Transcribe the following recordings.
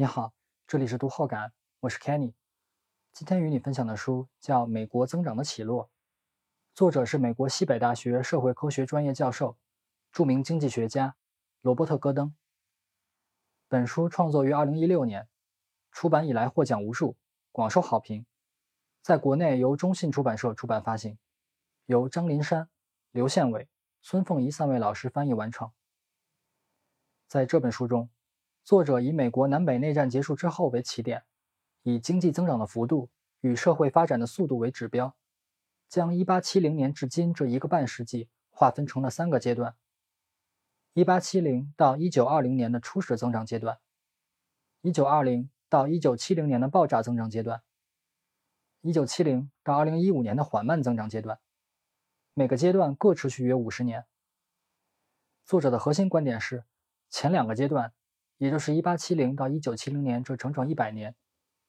你好，这里是读后感，我是 Kenny。今天与你分享的书叫《美国增长的起落》，作者是美国西北大学社会科学专业教授、著名经济学家罗伯特·戈登。本书创作于2016年，出版以来获奖无数，广受好评。在国内由中信出版社出版发行，由张林山、刘宪伟、孙凤仪三位老师翻译完成。在这本书中，作者以美国南北内战结束之后为起点，以经济增长的幅度与社会发展的速度为指标，将1870年至今这一个半世纪划分成了三个阶段：1870到1920年的初始增长阶段，1920到1970年的爆炸增长阶段，1970到2015年的缓慢增长阶段。每个阶段各持续约五十年。作者的核心观点是。前两个阶段，也就是1870到1970年这整整一百年，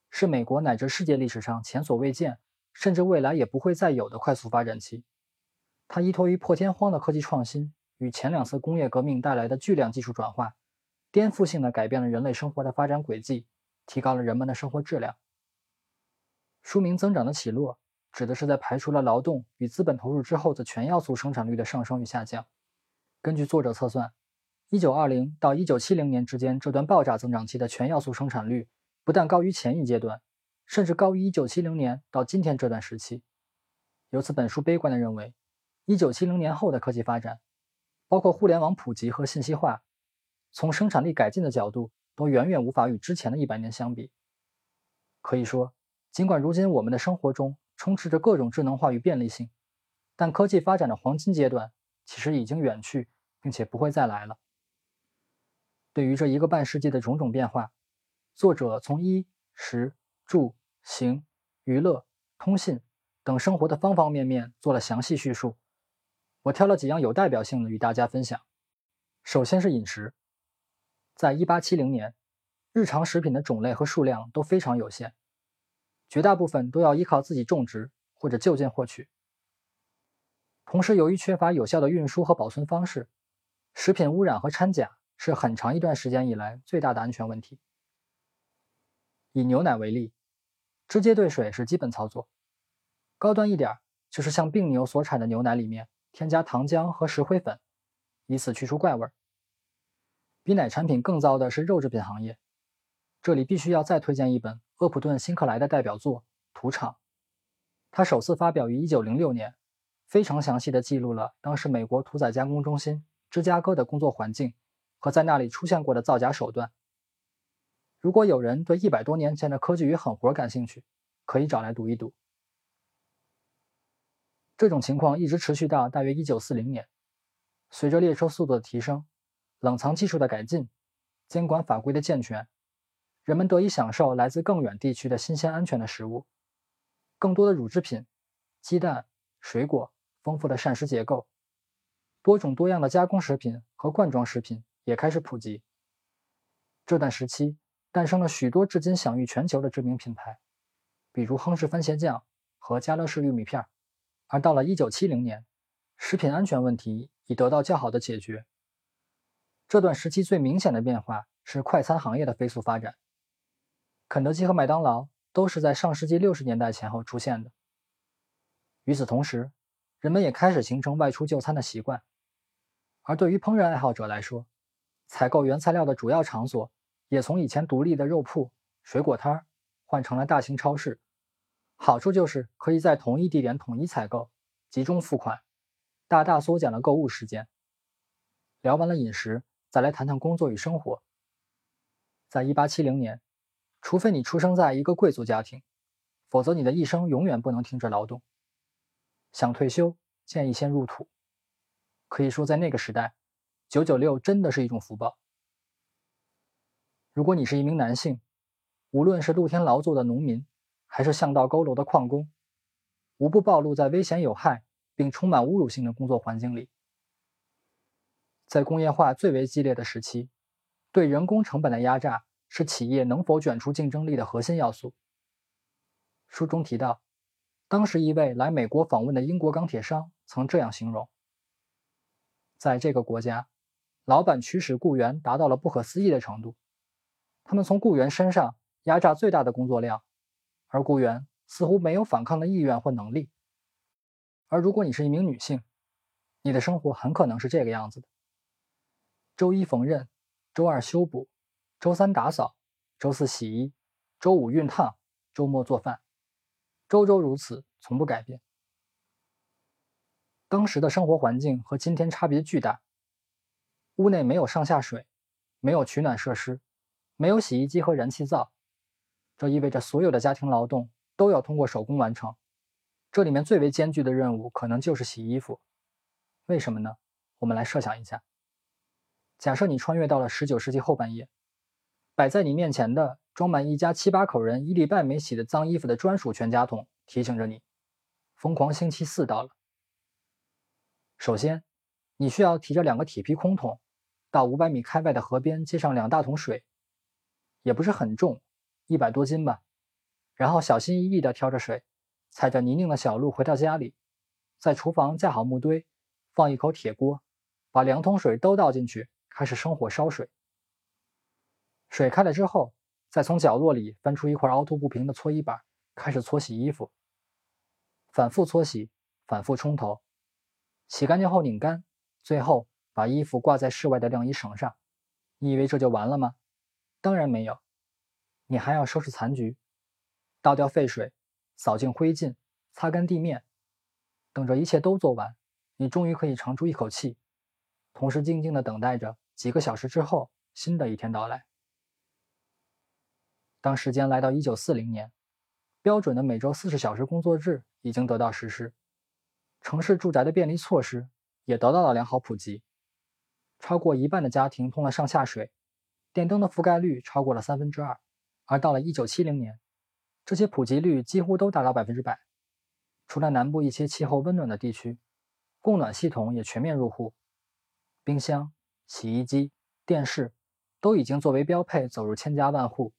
是美国乃至世界历史上前所未见，甚至未来也不会再有的快速发展期。它依托于破天荒的科技创新与前两次工业革命带来的巨量技术转化，颠覆性的改变了人类生活的发展轨迹，提高了人们的生活质量。书名“增长的起落”指的是在排除了劳动与资本投入之后的全要素生产率的上升与下降。根据作者测算。一九二零到一九七零年之间这段爆炸增长期的全要素生产率，不但高于前一阶段，甚至高于一九七零年到今天这段时期。由此，本书悲观地认为，一九七零年后的科技发展，包括互联网普及和信息化，从生产力改进的角度，都远远无法与之前的一百年相比。可以说，尽管如今我们的生活中充斥着各种智能化与便利性，但科技发展的黄金阶段其实已经远去，并且不会再来了。对于这一个半世纪的种种变化，作者从衣食住行、娱乐、通信等生活的方方面面做了详细叙述。我挑了几样有代表性的与大家分享。首先是饮食，在1870年，日常食品的种类和数量都非常有限，绝大部分都要依靠自己种植或者就近获取。同时，由于缺乏有效的运输和保存方式，食品污染和掺假。是很长一段时间以来最大的安全问题。以牛奶为例，直接兑水是基本操作，高端一点就是向病牛所产的牛奶里面添加糖浆和石灰粉，以此去除怪味。比奶产品更糟的是肉制品行业，这里必须要再推荐一本厄普顿·辛克莱的代表作《屠场》，他首次发表于1906年，非常详细的记录了当时美国屠宰加工中心芝加哥的工作环境。和在那里出现过的造假手段。如果有人对一百多年前的科技与狠活感兴趣，可以找来读一读。这种情况一直持续到大约一九四零年，随着列车速度的提升，冷藏技术的改进，监管法规的健全，人们得以享受来自更远地区的新鲜安全的食物，更多的乳制品、鸡蛋、水果，丰富的膳食结构，多种多样的加工食品和罐装食品。也开始普及。这段时期诞生了许多至今享誉全球的知名品牌，比如亨氏番茄酱和家乐士玉米片。而到了1970年，食品安全问题已得到较好的解决。这段时期最明显的变化是快餐行业的飞速发展。肯德基和麦当劳都是在上世纪60年代前后出现的。与此同时，人们也开始形成外出就餐的习惯。而对于烹饪爱好者来说，采购原材料的主要场所也从以前独立的肉铺、水果摊儿换成了大型超市。好处就是可以在同一地点统一采购、集中付款，大大缩减了购物时间。聊完了饮食，再来谈谈工作与生活。在1870年，除非你出生在一个贵族家庭，否则你的一生永远不能停止劳动。想退休，建议先入土。可以说，在那个时代。九九六真的是一种福报。如果你是一名男性，无论是露天劳作的农民，还是巷道佝偻的矿工，无不暴露在危险有害并充满侮辱性的工作环境里。在工业化最为激烈的时期，对人工成本的压榨是企业能否卷出竞争力的核心要素。书中提到，当时一位来美国访问的英国钢铁商曾这样形容：在这个国家。老板驱使雇员达到了不可思议的程度，他们从雇员身上压榨最大的工作量，而雇员似乎没有反抗的意愿或能力。而如果你是一名女性，你的生活很可能是这个样子的：周一缝纫，周二修补，周三打扫，周四洗衣，周五熨烫，周末做饭，周周如此，从不改变。当时的生活环境和今天差别巨大。屋内没有上下水，没有取暖设施，没有洗衣机和燃气灶，这意味着所有的家庭劳动都要通过手工完成。这里面最为艰巨的任务可能就是洗衣服。为什么呢？我们来设想一下：假设你穿越到了十九世纪后半叶，摆在你面前的装满一家七八口人一礼拜没洗的脏衣服的专属全家桶，提醒着你，疯狂星期四到了。首先，你需要提着两个铁皮空桶。到五百米开外的河边接上两大桶水，也不是很重，一百多斤吧。然后小心翼翼地挑着水，踩着泥泞的小路回到家里，在厨房架好木堆，放一口铁锅，把两桶水都倒进去，开始生火烧水。水开了之后，再从角落里翻出一块凹凸不平的搓衣板，开始搓洗衣服，反复搓洗，反复冲头，洗干净后拧干，最后。把衣服挂在室外的晾衣绳上，你以为这就完了吗？当然没有，你还要收拾残局，倒掉废水，扫净灰烬，擦干地面。等着一切都做完，你终于可以长出一口气，同时静静地等待着几个小时之后新的一天到来。当时间来到一九四零年，标准的每周四十小时工作制已经得到实施，城市住宅的便利措施也得到了良好普及。超过一半的家庭通了上下水，电灯的覆盖率超过了三分之二，而到了一九七零年，这些普及率几乎都达到百分之百。除了南部一些气候温暖的地区，供暖系统也全面入户，冰箱、洗衣机、电视都已经作为标配走入千家万户。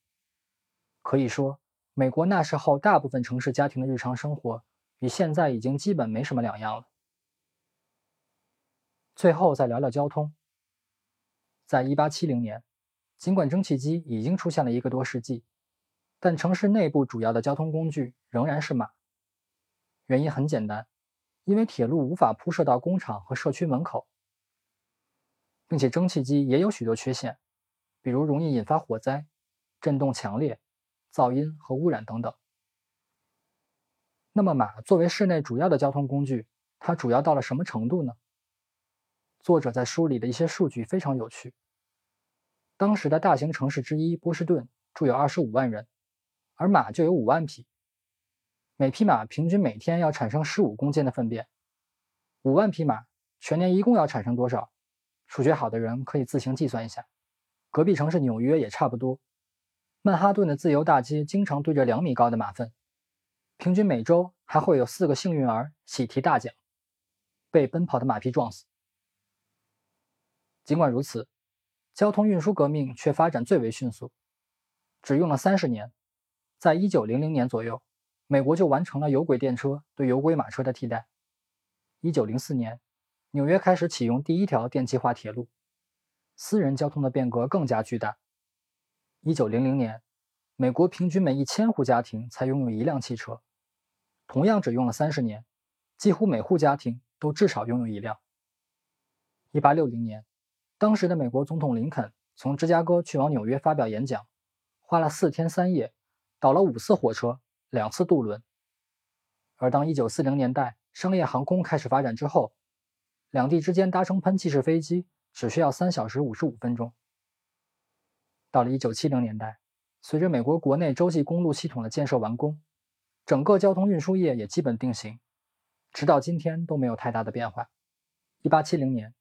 可以说，美国那时候大部分城市家庭的日常生活与现在已经基本没什么两样了。最后再聊聊交通。在一八七零年，尽管蒸汽机已经出现了一个多世纪，但城市内部主要的交通工具仍然是马。原因很简单，因为铁路无法铺设到工厂和社区门口，并且蒸汽机也有许多缺陷，比如容易引发火灾、震动强烈、噪音和污染等等。那么，马作为室内主要的交通工具，它主要到了什么程度呢？作者在书里的一些数据非常有趣。当时的大型城市之一波士顿住有二十五万人，而马就有五万匹。每匹马平均每天要产生十五公斤的粪便。五万匹马全年一共要产生多少？数学好的人可以自行计算一下。隔壁城市纽约也差不多。曼哈顿的自由大街经常堆着两米高的马粪，平均每周还会有四个幸运儿喜提大奖，被奔跑的马匹撞死。尽管如此。交通运输革命却发展最为迅速，只用了三十年，在一九零零年左右，美国就完成了有轨电车对有轨马车的替代。一九零四年，纽约开始启用第一条电气化铁路，私人交通的变革更加巨大。一九零零年，美国平均每一千户家庭才拥有一辆汽车，同样只用了三十年，几乎每户家庭都至少拥有一辆。一八六零年。当时的美国总统林肯从芝加哥去往纽约发表演讲，花了四天三夜，倒了五次火车，两次渡轮。而当1940年代商业航空开始发展之后，两地之间搭乘喷气式飞机只需要三小时五十五分钟。到了1970年代，随着美国国内洲际公路系统的建设完工，整个交通运输业也基本定型，直到今天都没有太大的变化。1870年。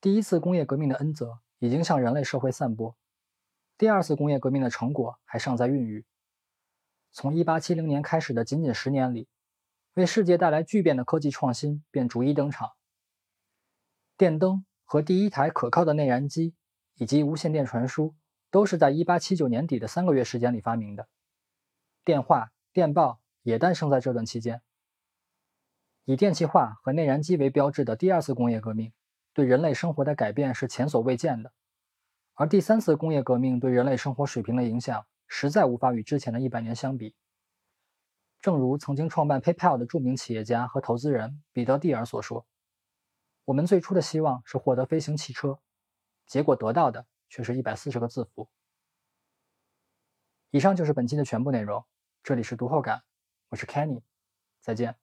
第一次工业革命的恩泽已经向人类社会散播，第二次工业革命的成果还尚在孕育。从1870年开始的仅仅十年里，为世界带来巨变的科技创新便逐一登场。电灯和第一台可靠的内燃机以及无线电传输，都是在1879年底的三个月时间里发明的。电话、电报也诞生在这段期间。以电气化和内燃机为标志的第二次工业革命。对人类生活的改变是前所未见的，而第三次工业革命对人类生活水平的影响，实在无法与之前的一百年相比。正如曾经创办 PayPal 的著名企业家和投资人彼得·蒂尔所说：“我们最初的希望是获得飞行汽车，结果得到的却是一百四十个字符。”以上就是本期的全部内容。这里是读后感，我是 Kenny，再见。